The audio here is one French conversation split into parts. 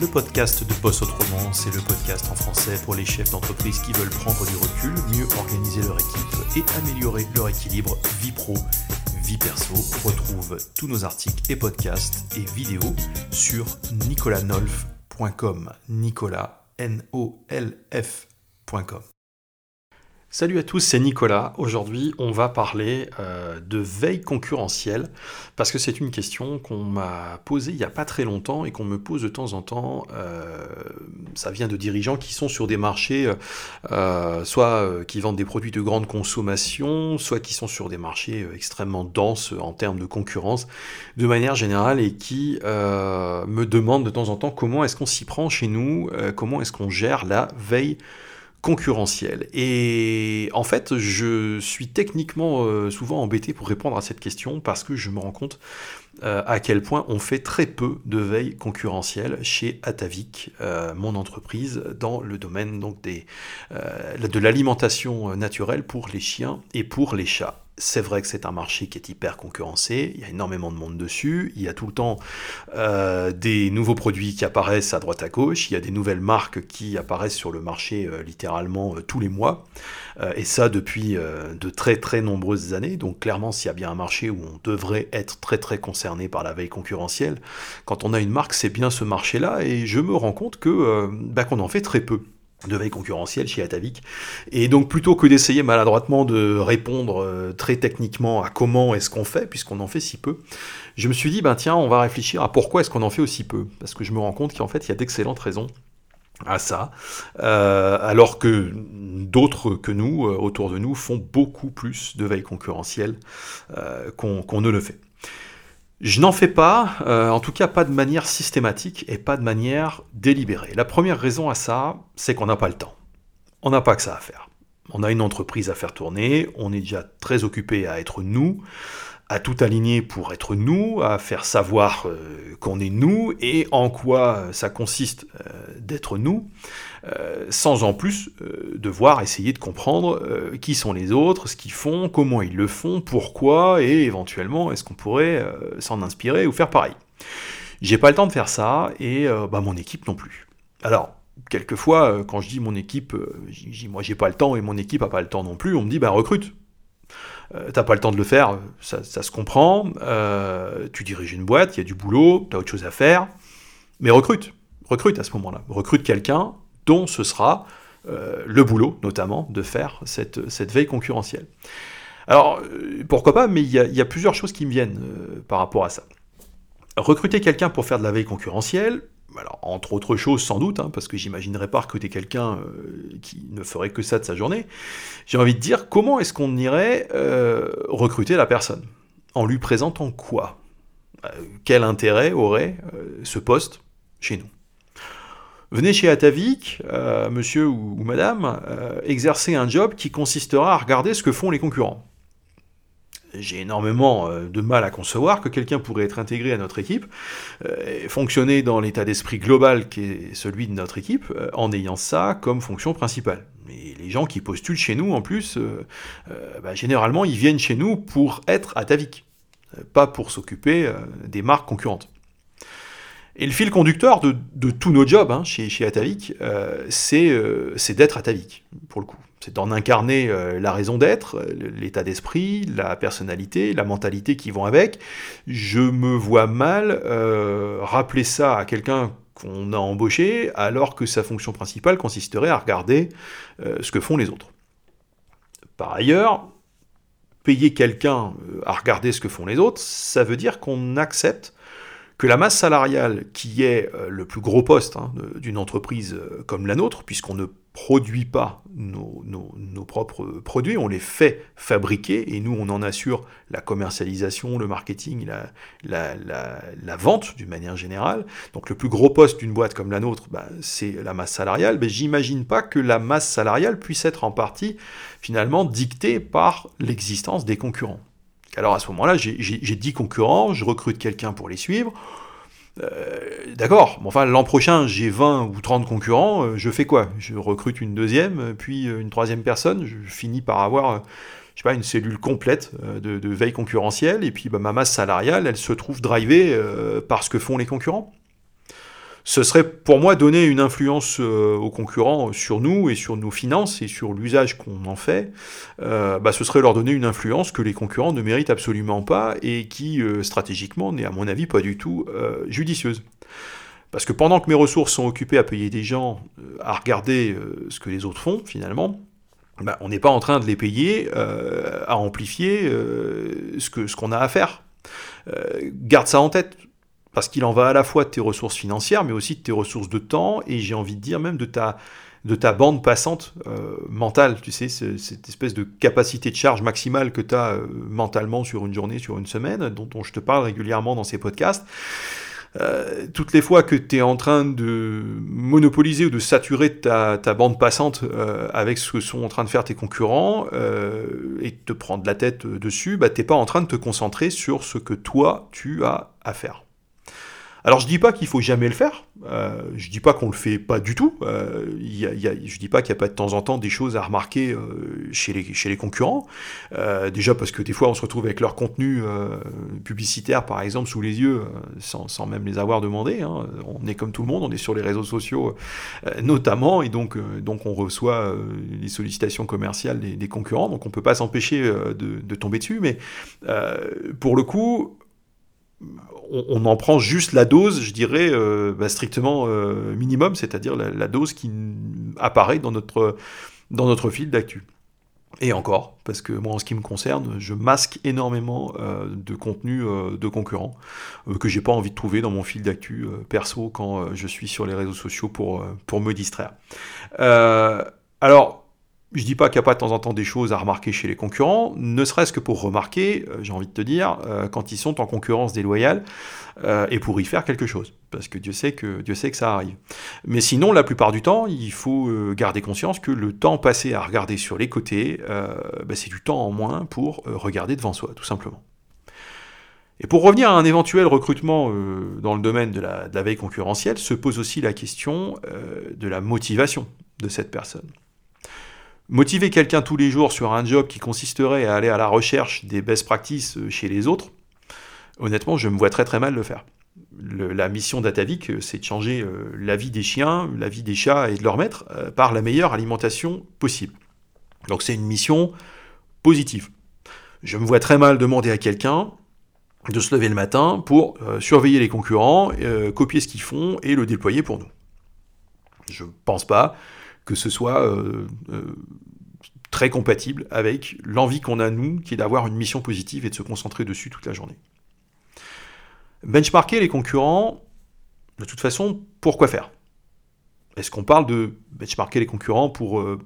le podcast de Boss Autrement. C'est le podcast en français pour les chefs d'entreprise qui veulent prendre du recul, mieux organiser leur équipe et améliorer leur équilibre vie pro, vie perso. Retrouve tous nos articles et podcasts et vidéos sur nicolanolf.com. Nicolas, N-O-L-F.com. Salut à tous, c'est Nicolas. Aujourd'hui, on va parler euh, de veille concurrentielle parce que c'est une question qu'on m'a posée il n'y a pas très longtemps et qu'on me pose de temps en temps. Euh, ça vient de dirigeants qui sont sur des marchés, euh, soit qui vendent des produits de grande consommation, soit qui sont sur des marchés extrêmement denses en termes de concurrence de manière générale et qui me demandent de temps en temps comment est-ce qu'on s'y prend chez nous, comment est-ce qu'on gère la veille concurrentiel. Et en fait, je suis techniquement euh, souvent embêté pour répondre à cette question parce que je me rends compte euh, à quel point on fait très peu de veille concurrentielle chez Atavik, euh, mon entreprise, dans le domaine donc des, de l'alimentation naturelle pour les chiens et pour les chats. C'est vrai que c'est un marché qui est hyper concurrencé, il y a énormément de monde dessus, il y a tout le temps euh, des nouveaux produits qui apparaissent à droite à gauche, il y a des nouvelles marques qui apparaissent sur le marché euh, littéralement euh, tous les mois, et ça depuis de très très nombreuses années, donc clairement s'il y a bien un marché où on devrait être très très concerné par la veille concurrentielle, quand on a une marque c'est bien ce marché-là, et je me rends compte que bah, qu'on en fait très peu de veille concurrentielle chez Atavik. Et donc plutôt que d'essayer maladroitement de répondre euh, très techniquement à comment est-ce qu'on fait, puisqu'on en fait si peu, je me suis dit, ben tiens, on va réfléchir à pourquoi est-ce qu'on en fait aussi peu. Parce que je me rends compte qu'en fait, il y a d'excellentes raisons à ça, euh, alors que d'autres que nous, euh, autour de nous, font beaucoup plus de veille concurrentielle qu'on ne le fait. Je n'en fais pas, euh, en tout cas pas de manière systématique et pas de manière délibérée. La première raison à ça, c'est qu'on n'a pas le temps. On n'a pas que ça à faire. On a une entreprise à faire tourner, on est déjà très occupé à être nous, à tout aligner pour être nous, à faire savoir euh, qu'on est nous et en quoi ça consiste euh, d'être nous. Euh, sans en plus euh, devoir essayer de comprendre euh, qui sont les autres, ce qu'ils font, comment ils le font, pourquoi, et éventuellement est-ce qu'on pourrait s'en inspirer ou faire pareil. J'ai pas le temps de faire ça, et bah, mon équipe non plus. Alors, quelquefois, quand je dis mon équipe, moi j'ai pas le temps et mon équipe a pas le temps non plus, on me dit bah recrute. T'as pas le temps de le faire, ça, se comprend, tu diriges une boîte, il y a du boulot, t'as autre chose à faire, mais recrute, recrute à ce moment-là, recrute quelqu'un dont ce sera euh, le boulot, notamment, de faire cette, veille concurrentielle. Alors, euh, pourquoi pas, mais il y, a plusieurs choses qui me viennent euh, par rapport à ça. Recruter quelqu'un pour faire de la veille concurrentielle, alors, entre autres choses sans doute, hein, parce que j'imaginerais pas recruter quelqu'un qui ne ferait que ça de sa journée, j'ai envie de dire comment est-ce qu'on irait recruter la personne? En lui présentant quoi? Quel intérêt aurait ce poste chez nous? Venez chez Atavik, euh, monsieur ou, madame, euh, exercer un job qui consistera à regarder ce que font les concurrents. J'ai énormément euh, de mal à concevoir que quelqu'un pourrait être intégré à notre équipe, fonctionner dans l'état d'esprit global qui est celui de notre équipe, en ayant ça comme fonction principale. Mais les gens qui postulent chez nous, en plus, bah, généralement, ils viennent chez nous pour être Atavik, pas pour s'occuper des marques concurrentes. Et le fil conducteur de, tous nos jobs hein, chez, chez euh, euh, c'est d'être Atavik, pour le coup. C'est d'en incarner euh, la raison d'être, l'état d'esprit, la personnalité, la mentalité qui vont avec. Je me vois mal rappeler ça à quelqu'un qu'on a embauché, alors que sa fonction principale consisterait à regarder ce que font les autres. Par ailleurs, payer quelqu'un à regarder ce que font les autres, ça veut dire qu'on accepte que la masse salariale, qui est euh, le plus gros poste hein, d'une entreprise euh, comme la nôtre, puisqu'on ne produit pas nos, propres produits, on les fait fabriquer, et nous, on en assure la commercialisation, le marketing, la, la, vente d'une manière générale. Donc le plus gros poste d'une boîte comme la nôtre, bah, c'est la masse salariale. Mais j'imagine pas que la masse salariale puisse être en partie, finalement, dictée par l'existence des concurrents. Alors à ce moment-là, j'ai 10 concurrents, je recrute quelqu'un pour les suivre. Euh, d'accord, mais enfin l'an prochain j'ai 20 ou 30 concurrents, euh, je fais quoi? Je recrute une deuxième, puis euh, une troisième personne, je finis par avoir je sais pas, une cellule complète de, veille concurrentielle, et puis bah, ma masse salariale, elle se trouve drivée par ce que font les concurrents. Ce serait pour moi donner une influence aux concurrents sur nous et sur nos finances et sur l'usage qu'on en fait. bah, ce serait leur donner une influence que les concurrents ne méritent absolument pas et qui stratégiquement n'est à mon avis pas du tout judicieuse. Parce que pendant que mes ressources sont occupées à payer des gens, à regarder ce que les autres font finalement, bah, on n'est pas en train de les payer euh, à amplifier euh, ce qu'on a à faire. Euh, garde ça en tête, parce qu'il en va à la fois de tes ressources financières, mais aussi de tes ressources de temps, et j'ai envie de dire même de ta, de ta bande passante mentale, tu sais, cette espèce de capacité de charge maximale que tu as mentalement sur une journée, sur une semaine, dont, je te parle régulièrement dans ces podcasts. Euh, toutes les fois que tu es en train de monopoliser ou de saturer ta, bande passante euh, avec ce que sont en train de faire tes concurrents euh, et te prendre la tête dessus, bah, t'es pas en train de te concentrer sur ce que toi tu as à faire. Alors je dis pas qu'il faut jamais le faire, euh, je dis pas qu'on le fait pas du tout, euh, y a, je dis pas qu'il n'y a pas de temps en temps des choses à remarquer euh, chez, les, chez concurrents, euh, déjà parce que des fois on se retrouve avec leur contenu publicitaire par exemple sous les yeux sans, même les avoir demandé, hein. on est comme tout le monde, on est sur les réseaux sociaux notamment et donc, on reçoit les sollicitations commerciales des, des, concurrents, donc on peut pas s'empêcher de, de, tomber dessus, mais pour le coup on, en prend juste la dose, je dirais, euh, bah, strictement euh, minimum, c'est-à-dire la, dose qui apparaît dans notre, dans notre fil d'actu. Et encore, parce que moi, en ce qui me concerne, je masque énormément euh, de contenu de concurrents que j'ai pas envie de trouver dans mon fil d'actu perso quand je suis sur les réseaux sociaux pour, pour me distraire. alors, je dis pas qu'il n'y a pas de temps en temps des choses à remarquer chez les concurrents, ne serait-ce que pour remarquer, euh, j'ai envie de te dire, euh, quand ils sont en concurrence déloyale, euh, et pour y faire quelque chose. Parce que Dieu sait que, Dieu sait que ça arrive. Mais sinon, la plupart du temps, il faut garder conscience que le temps passé à regarder sur les côtés, bah, c'est du temps en moins pour regarder devant soi, tout simplement. Et pour revenir à un éventuel recrutement dans le domaine de la, de la, veille concurrentielle, se pose aussi la question de la motivation de cette personne. Motiver quelqu'un tous les jours sur un job qui consisterait à aller à la recherche des best practices euh, chez les autres, honnêtement, je me vois très très mal le faire. la mission d'Atavik, euh, c'est de changer euh, la vie des chiens, la vie des chats et de leur maître par la meilleure alimentation possible. Donc c'est une mission positive. Je me vois très mal demander à quelqu'un de se lever le matin pour surveiller les concurrents, copier ce qu'ils font et le déployer pour nous. Je ne pense pas que ce soit euh, euh, très compatible avec l'envie qu'on a, nous, qui est d'avoir une mission positive et de se concentrer dessus toute la journée. Benchmarker les concurrents, de toute façon, pourquoi faire? Est-ce qu'on parle de benchmarker les concurrents pour euh,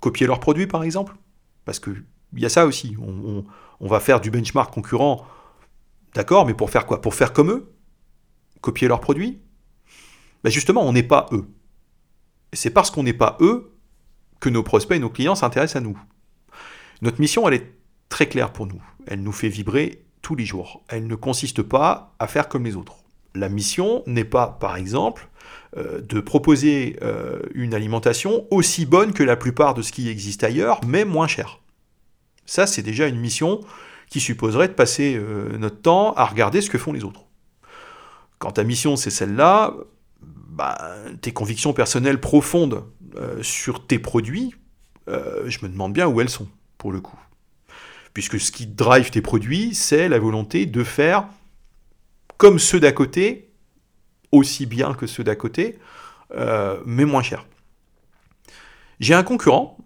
copier leurs produits, par exemple? Parce qu'il y a ça aussi. On, va faire du benchmark concurrent, d'accord, mais pour faire quoi? Pour faire comme eux? Copier leurs produits? Ben Justement, on n'est pas eux c'est parce qu'on n'est pas eux que nos prospects et nos clients s'intéressent à nous. Notre mission, elle est très claire pour nous. Elle nous fait vibrer tous les jours. Elle ne consiste pas à faire comme les autres. La mission n'est pas, par exemple, euh, de proposer euh, une alimentation aussi bonne que la plupart de ce qui existe ailleurs, mais moins cher. Ça, c'est déjà une mission qui supposerait de passer euh, notre temps à regarder ce que font les autres. Quand ta mission, c'est celle-là, bah, tes convictions personnelles profondes euh, sur tes produits, euh, je me demande bien où elles sont, pour le coup. Puisque ce qui drive tes produits, c'est la volonté de faire comme ceux d'à côté, aussi bien que ceux d'à côté, euh, mais moins cher. J'ai un concurrent,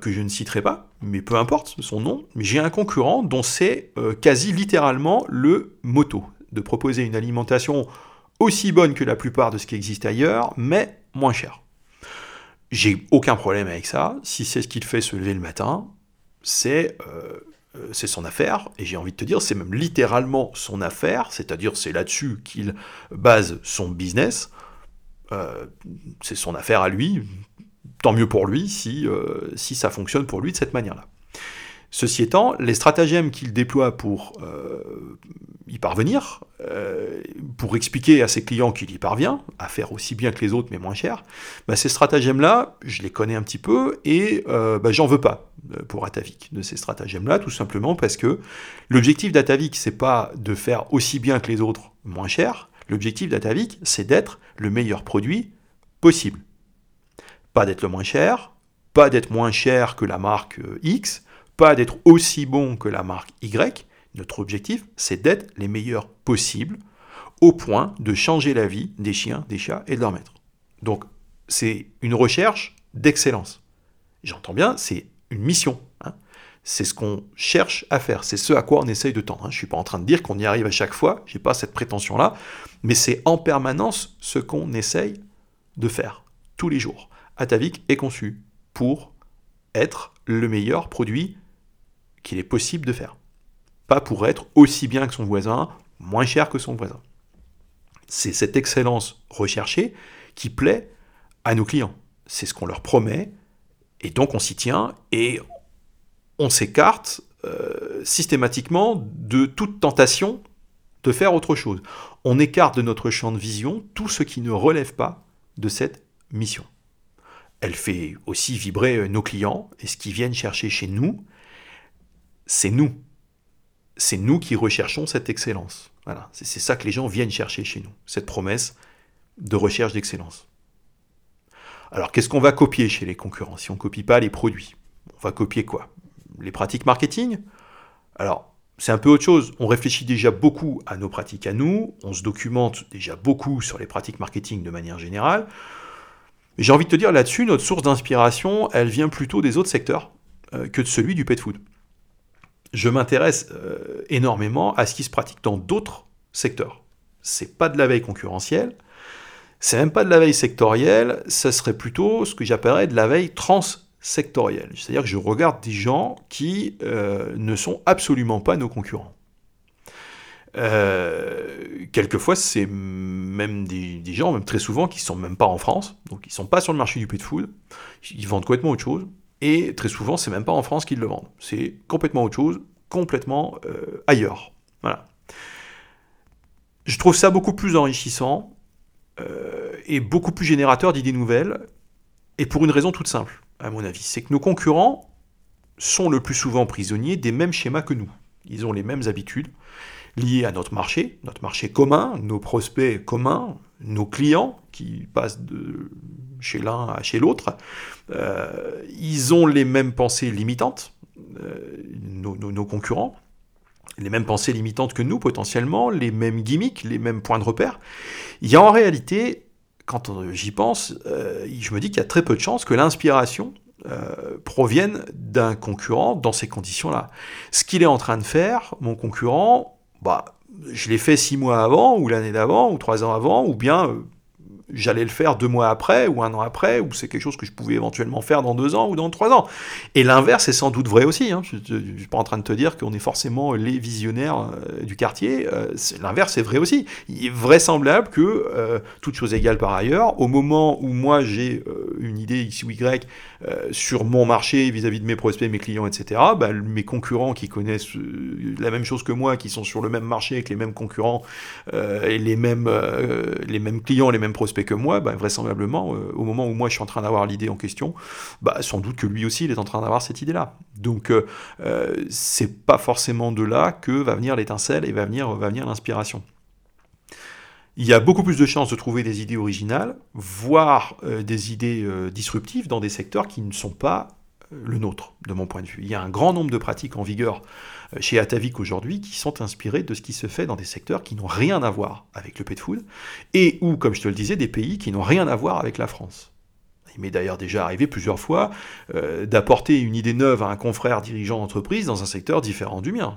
que je ne citerai pas, mais peu importe son nom, mais j'ai un concurrent dont c'est quasi littéralement le moto, de proposer une alimentation aussi bonne que la plupart de ce qui existe ailleurs, mais moins cher. J'ai aucun problème avec ça. Si c'est ce qu'il fait se lever le matin, c'est euh, euh, c'est son affaire. Et j'ai envie de te dire, c'est même littéralement son affaire. C'est-à-dire, c'est là-dessus qu'il base son business. Euh, c'est son affaire à lui. Tant mieux pour lui si, si ça fonctionne pour lui de cette manière-là. Ceci étant, les stratagèmes qu'il déploie pour euh, y parvenir, euh, pour expliquer à ses clients qu'il y parvient, à faire aussi bien que les autres mais moins cher, bah, ces stratagèmes-là, je les connais un petit peu et euh, bah, j'en veux pas pour Atavik de ces stratagèmes-là, tout simplement parce que l'objectif d'Atavik, c'est pas de faire aussi bien que les autres moins cher, L'objectif d'Atavik, c'est d'être le meilleur produit possible. Pas d'être le moins cher, pas d'être moins cher que la marque X, pas d'être aussi bon que la marque Y. Notre objectif, c'est d'être les meilleurs possibles, au point de changer la vie des chiens, des chats et de leurs maîtres. Donc, c'est une recherche d'excellence. J'entends bien, c'est une mission. Hein. C'est ce qu'on cherche à faire, c'est ce à quoi on essaye de tendre. Hein. Je ne suis pas en train de dire qu'on y arrive à chaque fois, je n'ai pas cette prétention-là, mais c'est en permanence ce qu'on essaye de faire, tous les jours. Atavik est conçu pour être le meilleur produit qu'il est possible de faire. Pas pour être aussi bien que son voisin, moins cher que son voisin. C'est cette excellence recherchée qui plaît à nos clients. C'est ce qu'on leur promet, et donc on s'y tient, et on s'écarte euh, systématiquement de toute tentation de faire autre chose. On écarte de notre champ de vision tout ce qui ne relève pas de cette mission. Elle fait aussi vibrer nos clients, et ce qu'ils viennent chercher chez nous, c'est nous. C'est nous qui recherchons cette excellence. Voilà, c'est ça que les gens viennent chercher chez nous, cette promesse de recherche d'excellence. Alors qu'est-ce qu'on va copier chez les concurrents? Si on ne copie pas les produits On va copier quoi? Les pratiques marketing? Alors, c'est un peu autre chose. On réfléchit déjà beaucoup à nos pratiques à nous, on se documente déjà beaucoup sur les pratiques marketing de manière générale. J'ai envie de te dire là-dessus, notre source d'inspiration, elle vient plutôt des autres secteurs euh, que de celui du pet food. Je m'intéresse euh, énormément à ce qui se pratique dans d'autres secteurs. C'est pas de la veille concurrentielle, c'est même pas de la veille sectorielle, ça serait plutôt ce que j'appellerais de la veille transsectorielle. C'est-à-dire que je regarde des gens qui euh, ne sont absolument pas nos concurrents. Euh, quelquefois, c'est même des, gens, même très souvent, qui ne sont même pas en France, donc ils ne sont pas sur le marché du pet food, ils vendent complètement autre chose, et très souvent, c'est même pas en France qu'ils le vendent. C'est complètement autre chose, complètement euh, ailleurs. Voilà. Je trouve ça beaucoup plus enrichissant euh, et beaucoup plus générateur d'idées nouvelles, et pour une raison toute simple, à mon avis, c'est que nos concurrents sont le plus souvent prisonniers des mêmes schémas que nous. Ils ont les mêmes habitudes liées à notre marché, notre marché commun, nos prospects communs, nos clients qui passent de chez l'un à chez l'autre. Euh, ils ont les mêmes pensées limitantes, euh, nos, concurrents, les mêmes pensées limitantes que nous potentiellement, les mêmes gimmicks, les mêmes points de repère. Il y a en réalité, quand j'y pense, euh, je me dis qu'il y a très peu de chances que l'inspiration provienne d'un concurrent dans ces conditions-là. Ce qu'il est en train de faire, mon concurrent, bah, je l'ai fait six mois avant, ou l'année d'avant, ou trois ans avant, ou bien j'allais le faire deux mois après ou un an après, ou c'est quelque chose que je pouvais éventuellement faire dans deux ans ou dans trois ans. Et l'inverse est sans doute vrai aussi. Hein. Je ne suis pas en train de te dire qu'on est forcément les visionnaires euh, du quartier. Euh, l'inverse est vrai aussi. Il est vraisemblable que, euh, toute chose égale par ailleurs, au moment où moi j'ai une idée X ou Y sur mon marché vis-à-vis de mes prospects, mes clients, etc., bah, mes concurrents qui connaissent la même chose que moi, qui sont sur le même marché avec les mêmes concurrents et les mêmes, les mêmes clients, les mêmes prospects, que moi, bah, vraisemblablement, euh, au moment où moi je suis en train d'avoir l'idée en question, bah, sans doute que lui aussi il est en train d'avoir cette idée-là. Donc euh, euh, c'est pas forcément de là que va venir l'étincelle et va venir, va venir l'inspiration. Il y a beaucoup plus de chances de trouver des idées originales, voire des idées disruptives dans des secteurs qui ne sont pas le nôtre, de mon point de vue. Il y a un grand nombre de pratiques en vigueur euh, chez Atavik aujourd'hui qui sont inspirées de ce qui se fait dans des secteurs qui n'ont rien à voir avec le pet food, et ou, comme je te le disais, des pays qui n'ont rien à voir avec la France. Il m'est d'ailleurs déjà arrivé plusieurs fois euh, d'apporter une idée neuve à un confrère dirigeant d'entreprise dans un secteur différent du mien.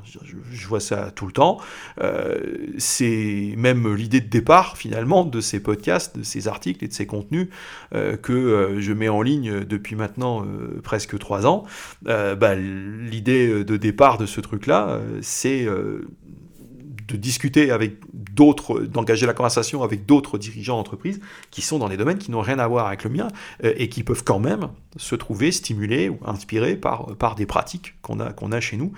Je, vois ça tout le temps. Euh, c'est même l'idée de départ finalement de ces podcasts, de ces articles et de ces contenus euh, que je mets en ligne depuis maintenant presque trois ans. Bah, l'idée de départ de ce truc-là, c'est de discuter avec d'autres, d'engager la conversation avec d'autres dirigeants d'entreprise qui sont dans des domaines qui n'ont rien à voir avec le mien euh, et qui peuvent quand même se trouver stimulés ou inspirés par, par des pratiques qu'on a, qu'on a chez nous.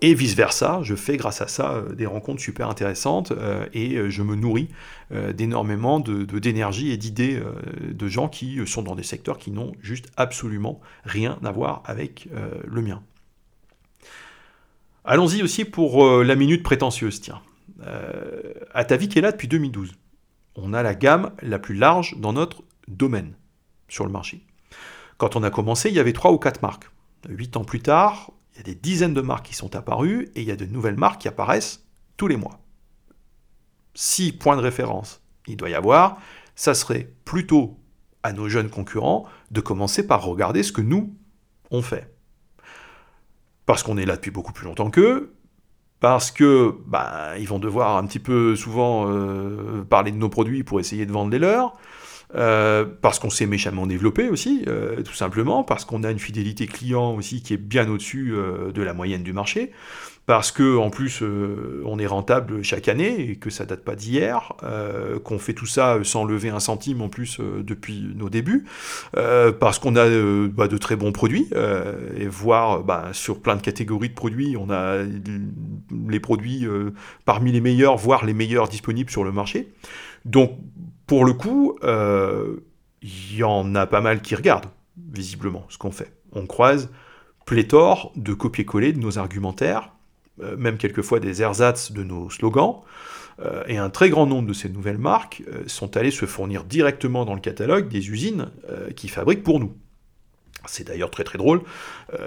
Et vice-versa, je fais grâce à ça euh, des rencontres super intéressantes euh, et je me nourris d'énormément de, d'énergie et d'idées de gens qui sont dans des secteurs qui n'ont juste absolument rien à voir avec le mien. Allons-y aussi pour la minute prétentieuse, tiens. Euh, Atavik est là depuis 2012. On a la gamme la plus large dans notre domaine sur le marché. Quand on a commencé, il y avait trois ou quatre marques. Huit ans plus tard, il y a des dizaines de marques qui sont apparues et il y a de nouvelles marques qui apparaissent tous les mois. Si points de référence il doit y avoir, ça serait plutôt à nos jeunes concurrents de commencer par regarder ce que nous, on fait. Parce qu'on est là depuis beaucoup plus longtemps qu'eux, parce que bah, ils vont devoir un petit peu souvent euh, parler de nos produits pour essayer de vendre les leurs, euh, parce qu'on s'est méchamment développé aussi, euh, tout simplement, parce qu'on a une fidélité client aussi qui est bien au-dessus de la moyenne du marché, parce que en plus on est rentable chaque année et que ça date pas d'hier, qu'on fait tout ça sans lever un centime en plus depuis nos débuts, parce qu'on a bah, de très bons produits et voire bah, sur plein de catégories de produits, on a les produits parmi les meilleurs, voire les meilleurs disponibles sur le marché. Donc pour le coup, il euh, y en a pas mal qui regardent, visiblement, ce qu'on fait. On croise pléthore de copier-coller de nos argumentaires, euh, même quelquefois des ersatz de nos slogans, euh, et un très grand nombre de ces nouvelles marques sont allées se fournir directement dans le catalogue des usines qui fabriquent pour nous. C'est d'ailleurs très très drôle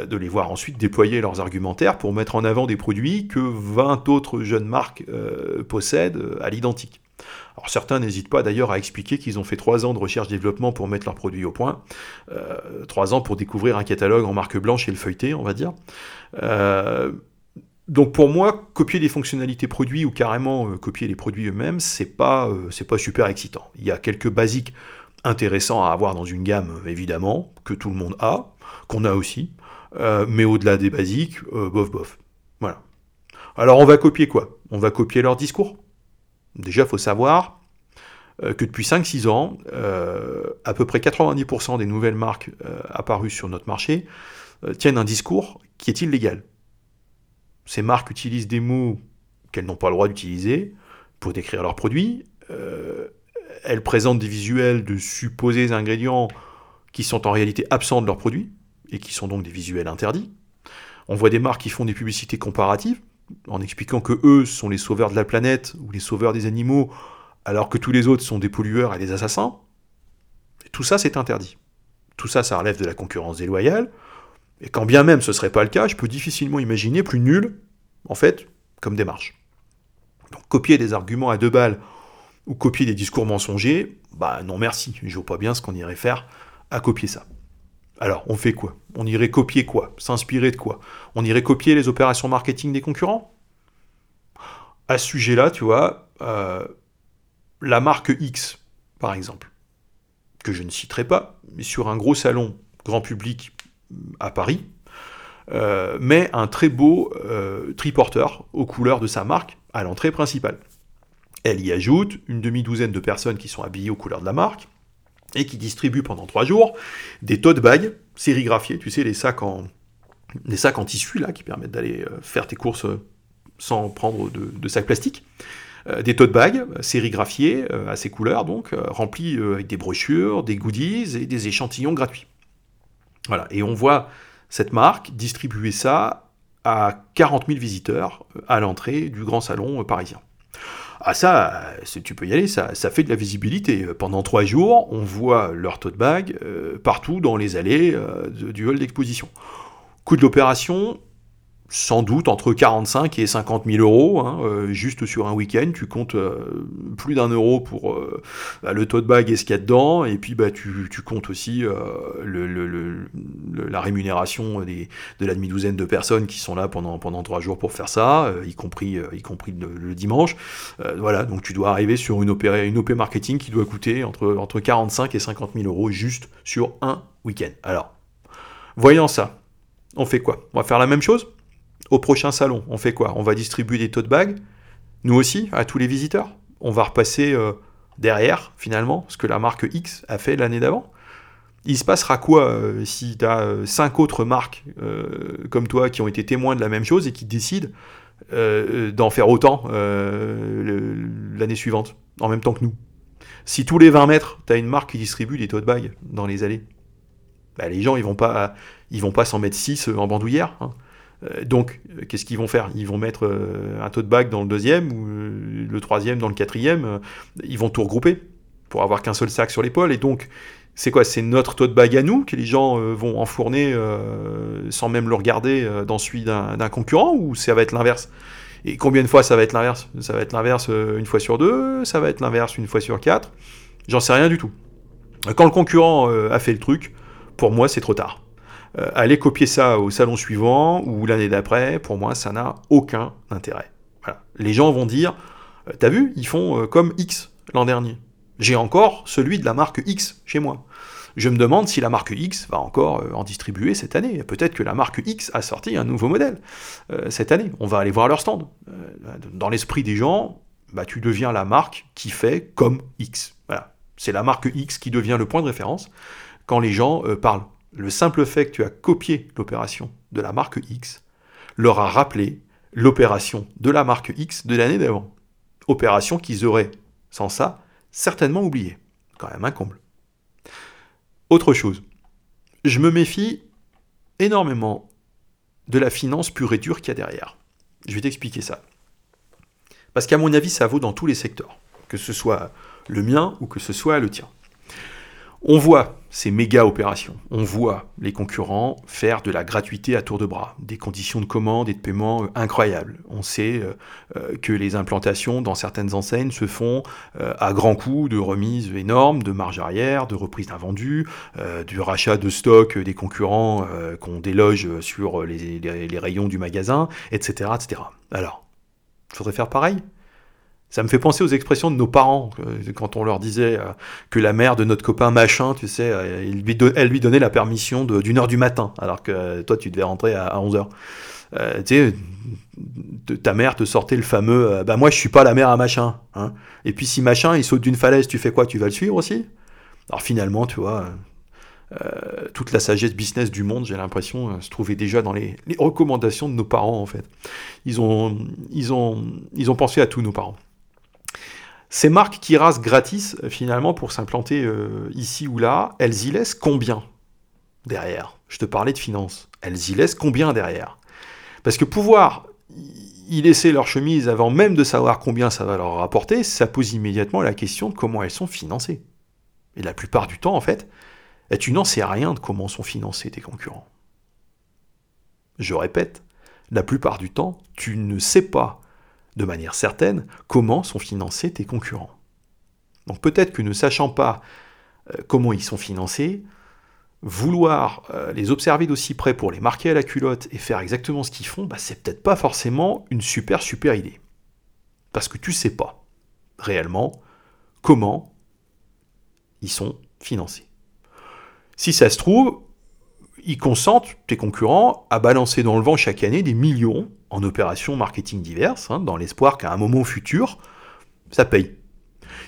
de les voir ensuite déployer leurs argumentaires pour mettre en avant des produits que 20 autres jeunes marques possèdent à l'identique. Alors certains n'hésitent pas d'ailleurs à expliquer qu'ils ont fait trois ans de recherche-développement pour mettre leurs produits au point, euh, trois ans pour découvrir un catalogue en marque blanche et le feuilleter, on va dire. Euh, donc pour moi, copier des fonctionnalités produits ou carrément euh, copier les produits eux-mêmes, c'est pas, c'est pas super excitant. Il y a quelques basiques intéressants à avoir dans une gamme, évidemment, que tout le monde a, qu'on a aussi, mais au-delà des basiques, bof bof. Voilà. Alors on va copier quoi? On va copier leur discours? Déjà, faut savoir euh, que depuis 5-6 ans, euh, à peu près 90% des nouvelles marques euh, apparues sur notre marché tiennent un discours qui est illégal. Ces marques utilisent des mots qu'elles n'ont pas le droit d'utiliser pour décrire leurs produits. elles présentent des visuels de supposés ingrédients qui sont en réalité absents de leurs produits et qui sont donc des visuels interdits. On voit des marques qui font des publicités comparatives en expliquant que eux sont les sauveurs de la planète ou les sauveurs des animaux, alors que tous les autres sont des pollueurs et des assassins. tout ça, c'est interdit. Tout ça, ça relève de la concurrence déloyale. Et quand bien même ce ne serait pas le cas, je peux difficilement imaginer plus nul, en fait, comme démarche. Donc copier des arguments à deux balles ou copier des discours mensongers, bah non merci, je vois pas bien ce qu'on irait faire à copier ça. Alors, on fait quoi? On irait copier quoi? S'inspirer de quoi? On irait copier les opérations marketing des concurrents? À ce sujet-là, tu vois, euh, la marque X, par exemple, que je ne citerai pas, mais sur un gros salon grand public à Paris, euh, met un très beau euh, triporteur aux couleurs de sa marque à l'entrée principale. Elle y ajoute une demi-douzaine de personnes qui sont habillées aux couleurs de la marque, et qui distribue pendant trois jours des tote bags sérigraphiés, tu sais, les sacs en, les sacs en tissu là, qui permettent d'aller euh, faire tes courses euh, sans prendre de, sacs plastiques. Des tote bags sérigraphiés à ces couleurs, donc remplis avec des brochures, des goodies et des échantillons gratuits. Et on voit cette marque distribuer ça à 40 000 visiteurs à l'entrée du grand salon parisien. Ah ça, tu peux y aller, ça, fait de la visibilité. Pendant trois jours, on voit leur tote bag euh, partout dans les allées euh, du hall d'exposition. Coût de l'opération, sans doute entre 45 et 50 000 euros, hein, euh, juste sur un week-end, tu comptes euh, plus d'un euro pour euh, bah, le tote bag et ce qu'il y a dedans, et puis bah, tu, comptes aussi la rémunération de la demi-douzaine de personnes qui sont là pendant, pendant trois jours pour faire ça, y compris, y compris le, dimanche. voilà, donc tu dois arriver sur une une OP marketing qui doit coûter entre, entre 45 et 50 000 euros juste sur un week-end. Alors, voyant ça, on fait quoi? On va faire la même chose? Au prochain salon, on fait quoi? On va distribuer des tote bags, nous aussi, à tous les visiteurs? On va repasser euh, derrière, finalement, ce que la marque X a fait l'année d'avant? Il se passera quoi euh, si tu as euh, cinq autres marques comme toi qui ont été témoins de la même chose et qui décident d'en faire autant l'année suivante, en même temps que nous? Si tous les 20 mètres, tu as une marque qui distribue des tote bags dans les allées, bah, les gens, ils vont pas, vont pas s'en mettre 6 en bandoulière. Hein. Euh, donc, euh, qu'est-ce qu'ils vont faire? Ils vont mettre euh, un tote bag dans le deuxième ou le troisième dans le quatrième. ils vont tout regrouper pour avoir qu'un seul sac sur l'épaule. Et donc, c'est quoi? C'est notre tote bag à nous que les gens vont enfourner sans même le regarder dans celui d'un concurrent ou ça va être l'inverse? Et combien de fois ça va être l'inverse? Ça va être l'inverse une fois sur deux Ça va être l'inverse une fois sur quatre? J'en sais rien du tout. Quand le concurrent a fait le truc, pour moi, c'est trop tard. Euh, aller copier ça au salon suivant ou l'année d'après, pour moi, ça n'a aucun intérêt. Les gens vont dire, euh, t'as vu, ils font euh, comme X l'an dernier. J'ai encore celui de la marque X chez moi. Je me demande si la marque X va encore en distribuer cette année. Peut-être que la marque X a sorti un nouveau modèle cette année. On va aller voir leur stand. dans l'esprit des gens, bah, tu deviens la marque qui fait comme X. C'est la marque X qui devient le point de référence quand les gens parlent le simple fait que tu as copié l'opération de la marque X leur a rappelé l'opération de la marque X de l'année d'avant. Opération qu'ils auraient, sans ça, certainement oubliée. Quand même un comble. Autre chose, je me méfie énormément de la finance pure et dure qu'il y a derrière. Je vais t'expliquer ça. Parce qu'à mon avis, ça vaut dans tous les secteurs, que ce soit le mien ou que ce soit le tien. On voit ces méga opérations, on voit les concurrents faire de la gratuité à tour de bras, des conditions de commande et de paiement euh, incroyables. On sait euh, euh, que les implantations dans certaines enseignes se font à grands coups de remises énormes, de marge arrière, de reprise d'invendus, du rachat de stock des concurrents qu'on déloge sur les, rayons du magasin, etc. etc. Alors, il faudrait faire pareil? Ça me fait penser aux expressions de nos parents, quand on leur disait euh, que la mère de notre copain machin, tu sais, euh, elle lui donnait la permission d'une heure du matin, alors que toi, tu devais rentrer à 11 heures. Euh, tu sais, ta mère te sortait le fameux Bah, moi, je suis pas la mère à machin. Hein. Et puis, si machin, il saute d'une falaise, tu fais quoi? Tu vas le suivre aussi? Alors, finalement, tu vois. toute la sagesse business du monde, j'ai l'impression, se trouvait déjà dans les, les, recommandations de nos parents, en fait. Ils ont, ils, ont, ils ont pensé à tous nos parents. Ces marques qui rasent gratis, euh, finalement, pour s'implanter euh, ici ou là, elles y laissent combien derrière? Je te parlais de finances. Elles y laissent combien derrière? Parce que pouvoir y laisser leur chemise avant même de savoir combien ça va leur rapporter, ça pose immédiatement la question de comment elles sont financées. Et la plupart du temps, en fait, eh, tu n'en sais rien de comment sont financés tes concurrents. Je répète, la plupart du temps, tu ne sais pas de manière certaine comment sont financés tes concurrents. Donc peut-être que ne sachant pas euh, comment ils sont financés, vouloir euh, les observer d'aussi près pour les marquer à la culotte et faire exactement ce qu'ils font, bah, c'est peut-être pas forcément une super super idée. Parce que tu sais pas réellement comment ils sont financés. Si ça se trouve, ils consentent, tes concurrents, à balancer dans le vent chaque année des millions en opérations marketing diverses, hein, dans l'espoir qu'à un moment futur, ça paye.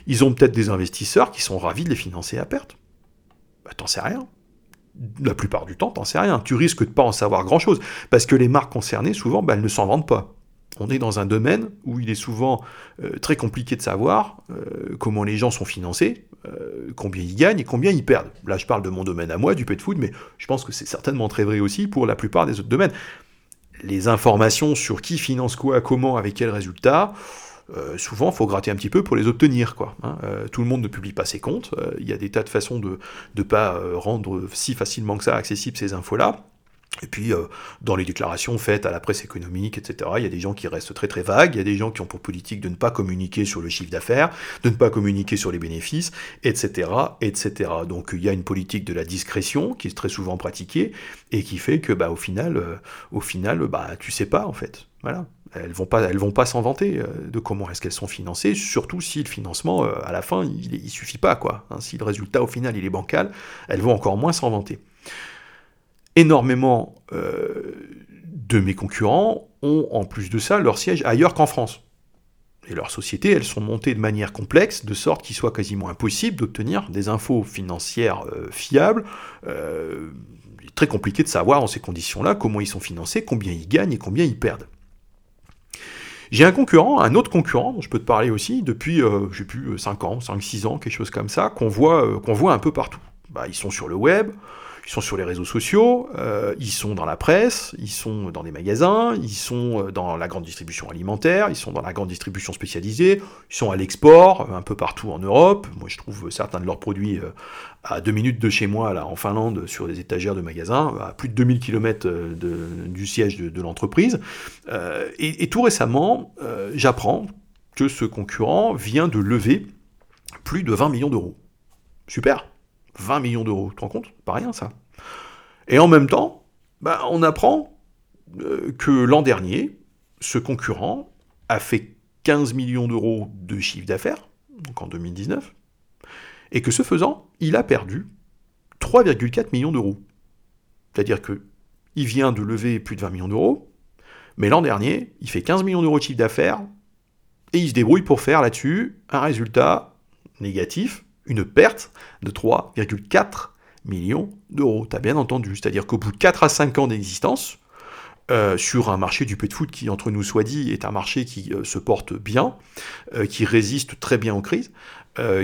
Ils ont peut-être des investisseurs qui sont ravis de les financer à perte. Bah, t'en sais rien. La plupart du temps, t'en sais rien. Tu risques de pas en savoir grand-chose. Parce que les marques concernées, souvent, bah, elles ne s'en vendent pas. On est dans un domaine où il est souvent euh, très compliqué de savoir euh, comment les gens sont financés, euh, combien ils gagnent et combien ils perdent. Là, je parle de mon domaine à moi, du pet food, mais je pense que c'est certainement très vrai aussi pour la plupart des autres domaines les informations sur qui finance quoi, comment, avec quels résultats, euh, souvent, faut gratter un petit peu pour les obtenir. Quoi, hein. euh, tout le monde ne publie pas ses comptes. Euh, il y a des tas de façons de ne pas rendre si facilement que ça accessible ces infos-là. Et puis, euh, dans les déclarations faites à la presse économique, etc., il y a des gens qui restent très très vagues, il y a des gens qui ont pour politique de ne pas communiquer sur le chiffre d'affaires, de ne pas communiquer sur les bénéfices, etc., etc. Donc, il y a une politique de la discrétion qui est très souvent pratiquée et qui fait que, bah, au final, euh, au final, bah, tu sais pas en fait. Voilà. Elles vont pas, elles vont pas s'en vanter euh, de comment est-ce qu'elles sont financées, surtout si le financement, à la fin, il, il suffit pas quoi. Hein. si le résultat au final il est bancal, elles vont encore moins s'en vanter énormément euh, de mes concurrents ont en plus de ça leur siège ailleurs qu'en France. Et leurs sociétés, elles sont montées de manière complexe, de sorte qu'il soit quasiment impossible d'obtenir des infos financières euh, fiables. Euh, très compliqué de savoir dans ces conditions-là comment ils sont financés, combien ils gagnent et combien ils perdent. J'ai un concurrent, un autre concurrent, dont je peux te parler aussi, depuis, je sais plus, 5 ans, 5-6 ans, quelque chose comme ça, qu'on voit, qu'on voit un peu partout. Bah, ils sont sur le web, Ils sont sur les réseaux sociaux, euh, ils sont dans la presse, ils sont dans des magasins, ils sont euh, dans la grande distribution alimentaire, ils sont dans la grande distribution spécialisée, ils sont à l'export, un peu partout en Europe. Moi, je trouve certains de leurs produits à deux minutes de chez moi, là, en Finlande, sur des étagères de magasins, à plus de 2000 km du siège de, l'entreprise. Et, tout récemment, j'apprends que ce concurrent vient de lever plus de 20 millions d'euros. Super 20 millions d'euros, tu te rends compte? Pas rien ça. Et en même temps, bah, on apprend euh, que l'an dernier, ce concurrent a fait 15 millions d'euros de chiffre d'affaires, donc en 2019, et que ce faisant, il a perdu 3,4 millions d'euros. C'est-à-dire que il vient de lever plus de 20 millions d'euros, mais l'an dernier, il fait 15 millions d'euros de chiffre d'affaires, et il se débrouille pour faire là-dessus un résultat négatif une perte de 3,4 millions d'euros. Tu as bien entendu. C'est-à-dire qu'au bout de 4 à 5 ans d'existence, euh, sur un marché du pet food qui, entre nous soit dit, est un marché qui euh, se porte bien, euh, qui résiste très bien aux crises,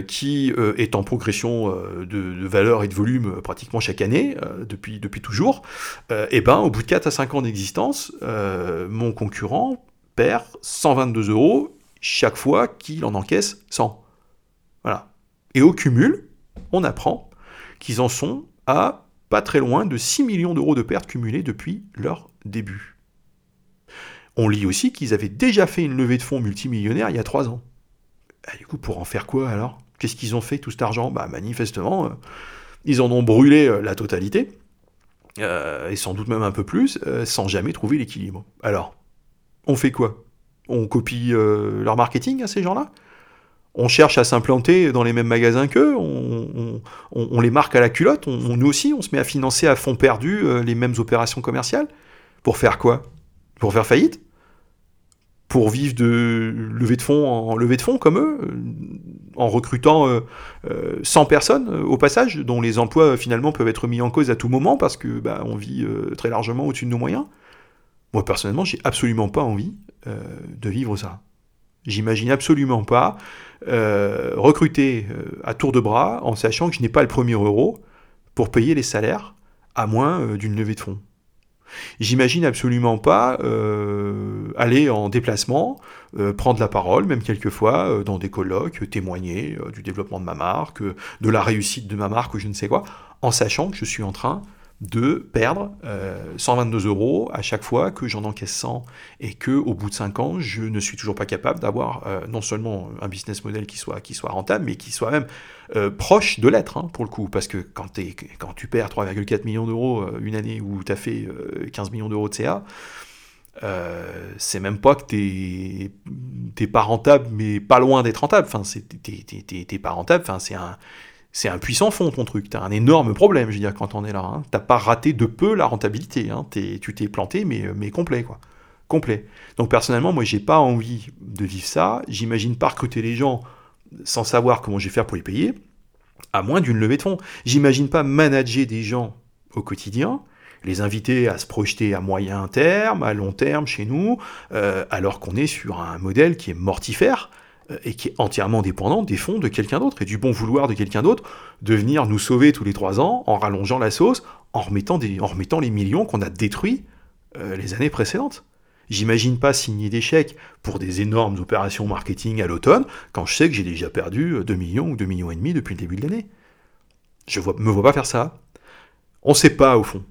qui est en progression de, valeur et de volume pratiquement chaque année, depuis, depuis toujours, et ben au bout de 4 à 5 ans d'existence, mon concurrent perd 122 euros chaque fois qu'il en encaisse 100. Voilà. Et au cumul, on apprend qu'ils en sont à pas très loin de 6 millions d'euros de pertes cumulées depuis leur début. On lit aussi qu'ils avaient déjà fait une levée de fonds multimillionnaire il y a 3 ans. Bah, du coup, pour en faire quoi alors? Qu'est-ce qu'ils ont fait tout cet argent? Bah, Manifestement, euh, ils en ont brûlé euh, la totalité, euh, et sans doute même un peu plus, sans jamais trouver l'équilibre. Alors, on fait quoi? On copie leur marketing à ces gens-là? On cherche à s'implanter dans les mêmes magasins qu'eux, on, les marque à la culotte, on, nous aussi, on se met à financer à fond perdu euh, les mêmes opérations commerciales. Pour faire quoi? Pour faire faillite? Pour vivre de levée de fonds en levée de fonds comme eux, euh, en recrutant 100 euh, personnes au passage, dont les emplois finalement peuvent être mis en cause à tout moment parce que bah, on vit très largement au-dessus de nos moyens? Moi personnellement, j'ai absolument pas envie de vivre ça. J'imagine absolument pas euh, recruter euh, à tour de bras en sachant que je n'ai pas le premier euro pour payer les salaires à moins euh, d'une levée de fonds. J'imagine absolument pas aller en déplacement, prendre la parole, même quelquefois dans des colloques, témoigner du développement de ma marque, de la réussite de ma marque ou je ne sais quoi, en sachant que je suis en train de perdre 122 euh, euros à chaque fois que j'en encaisse 100 et que au bout de 5 ans, je ne suis toujours pas capable d'avoir euh, non seulement un business model qui soit, qui soit rentable, mais qui soit même euh, proche de l'être, hein, pour le coup. Parce que quand, quand tu perds 3,4 millions d'euros une année où tu as fait 15 millions d'euros de CA, c'est même pas que t'es pas rentable, mais pas loin d'être rentable. Enfin, t'es pas rentable. Enfin, c'est un c'est un puissant fond ton truc. T'as un énorme problème, je veux dire, quand on est là. Hein. T'as pas raté de peu la rentabilité. Hein. tu t'es planté, mais, mais complet, quoi. Complet. Donc personnellement, moi, j'ai pas envie de vivre ça. J'imagine pas recruter les gens sans savoir comment je vais faire pour les payer, à moins d'une levée de fonds. J'imagine pas manager des gens au quotidien, les inviter à se projeter à moyen terme, à long terme chez nous, euh, alors qu'on est sur un modèle qui est mortifère et qui est entièrement dépendant des fonds de quelqu'un d'autre et du bon vouloir de quelqu'un d'autre de venir nous sauver tous les trois ans en rallongeant la sauce, en remettant, en remettant les millions qu'on a détruits euh, les années précédentes. J'imagine pas signer des chèques pour des énormes opérations marketing à l'automne quand je sais que j'ai déjà perdu 2 euh, millions ou 2 millions et demi depuis le début de l'année. Je ne me vois pas faire ça. On ne sait pas au fond.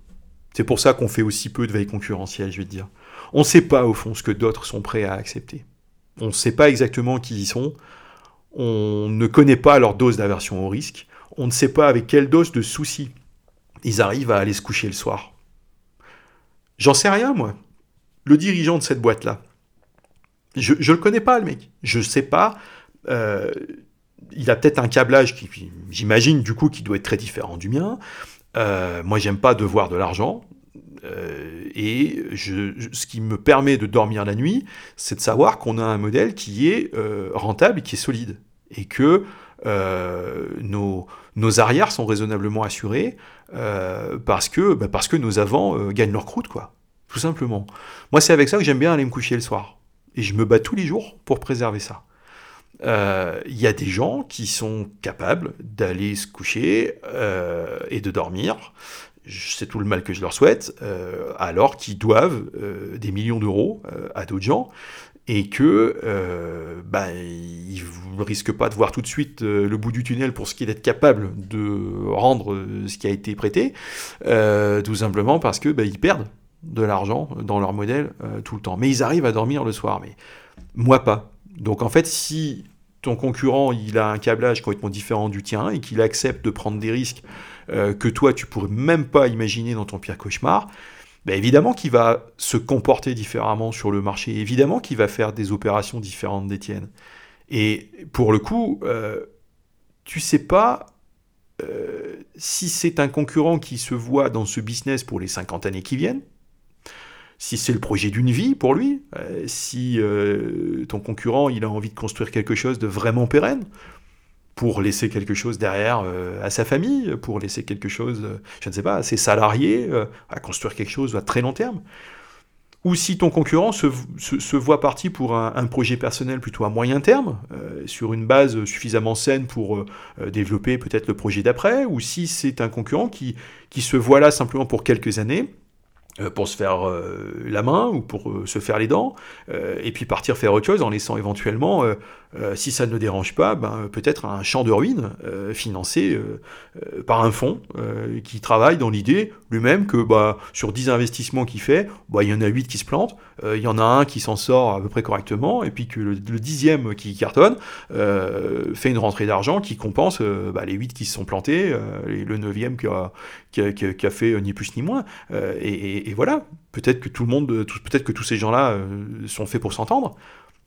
C'est pour ça qu'on fait aussi peu de veille concurrentielle, je vais te dire. On sait pas au fond ce que d'autres sont prêts à accepter. On ne sait pas exactement qui ils sont. On ne connaît pas leur dose d'aversion au risque. On ne sait pas avec quelle dose de soucis ils arrivent à aller se coucher le soir. J'en sais rien, moi. Le dirigeant de cette boîte-là. Je ne le connais pas, le mec. Je ne sais pas. Euh, il a peut-être un câblage qui, j'imagine, du coup, qui doit être très différent du mien. Euh, moi, j'aime pas devoir de l'argent. Euh, et ce qui me permet de dormir la nuit, c'est de savoir qu'on a un modèle qui est euh, rentable qui est solide. Et que euh, nos, nos, arrières sont raisonnablement assurés parce, que, bah, parce que nos avants gagnent leur croûte, quoi. Tout simplement. Moi, c'est avec ça que j'aime bien aller me coucher le soir. Et je me bats tous les jours pour préserver ça. Il y a des gens qui sont capables d'aller se coucher et de dormir c'est tout le mal que je leur souhaite, alors qu'ils doivent des millions d'euros à d'autres gens et que euh, bah, il ne risque pas de voir tout de suite euh, le bout du tunnel pour ce qui est d'être capable de rendre euh, ce qui a été prêté, euh, tout simplement parce que bah, ils perdent de l'argent dans leur modèle tout le temps. Mais ils arrivent à dormir le soir, mais moi pas. Donc en fait, si ton concurrent il a un câblage complètement différent du tien et qu'il accepte de prendre des risques que toi tu pourrais même pas imaginer dans ton pire cauchemar, ben évidemment qu'il va se comporter différemment sur le marché, évidemment qu'il va faire des opérations différentes des tiennes. Et pour le coup, euh, tu sais pas euh, si c'est un concurrent qui se voit dans ce business pour les 50 années qui viennent, si c'est le projet d'une vie pour lui, euh, si euh, ton concurrent il a envie de construire quelque chose de vraiment pérenne, pour laisser quelque chose derrière euh, à sa famille, pour laisser quelque chose, euh, je ne sais pas, à ses salariés, euh, à construire quelque chose à très long terme. Ou si ton concurrent se, voit parti pour un, projet personnel plutôt à moyen terme, sur une base suffisamment saine pour développer peut-être le projet d'après, ou si c'est un concurrent qui, se voit là simplement pour quelques années, pour se faire la main ou pour se faire les dents, et puis partir faire autre chose en laissant éventuellement, si ça ne le dérange pas, ben, peut-être un champ de ruines financé par un fonds qui travaille dans l'idée lui-même que bah, sur 10 investissements qu'il fait, bah, il y en a 8 qui se plantent, il y en a un qui s'en sort à peu près correctement, et puis que le, dixième qui cartonne fait une rentrée d'argent qui compense bah, les 8 qui se sont plantés, et le neuvième qui a, qui a, qui a, fait ni plus ni moins. et, et et, voilà, peut-être que tout le monde, peut-être que tous ces gens-là euh, sont faits pour s'entendre.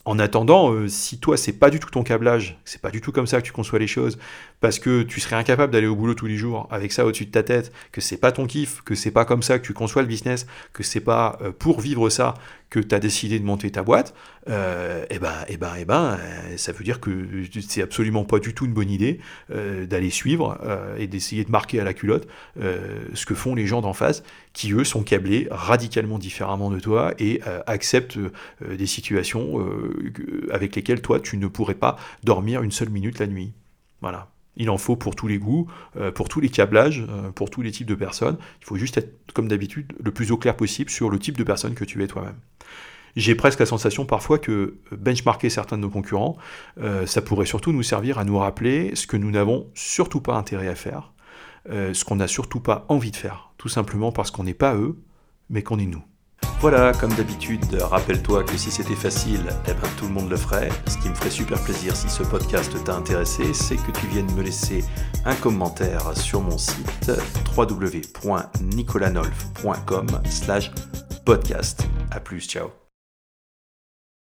En attendant, euh, si toi c'est pas du tout ton câblage, c'est pas du tout comme ça que tu conçois les choses, parce que tu serais incapable d'aller au boulot tous les jours avec ça au-dessus de ta tête, que c'est pas ton kiff, que c'est pas comme ça que tu conçois le business, que c'est pas euh, pour vivre ça que tu décidé de monter ta boîte, euh, eh ben, eh ben, eh ben, euh, ça veut dire que c'est absolument pas du tout une bonne idée euh, d'aller suivre euh, et d'essayer de marquer à la culotte ce que font les gens d'en face, qui eux sont câblés radicalement différemment de toi et acceptent des situations avec lesquelles toi tu ne pourrais pas dormir une seule minute la nuit. Voilà. Il en faut pour tous les goûts, euh, pour tous les câblages, euh, pour tous les types de personnes. Il faut juste être, comme d'habitude, le plus au clair possible sur le type de personne que tu es toi-même. J'ai presque la sensation parfois que benchmarker certains de nos concurrents, euh, ça pourrait surtout nous servir à nous rappeler ce que nous n'avons surtout pas intérêt à faire, ce qu'on n'a surtout pas envie de faire, tout simplement parce qu'on n'est pas eux, mais qu'on est nous. Voilà, comme d'habitude, rappelle-toi que si c'était facile, eh ben, tout le monde le ferait. Ce qui me ferait super plaisir si ce podcast t'a intéressé, c'est que tu viennes me laisser un commentaire sur mon site www.nicolanolf.com slash podcast. A plus, ciao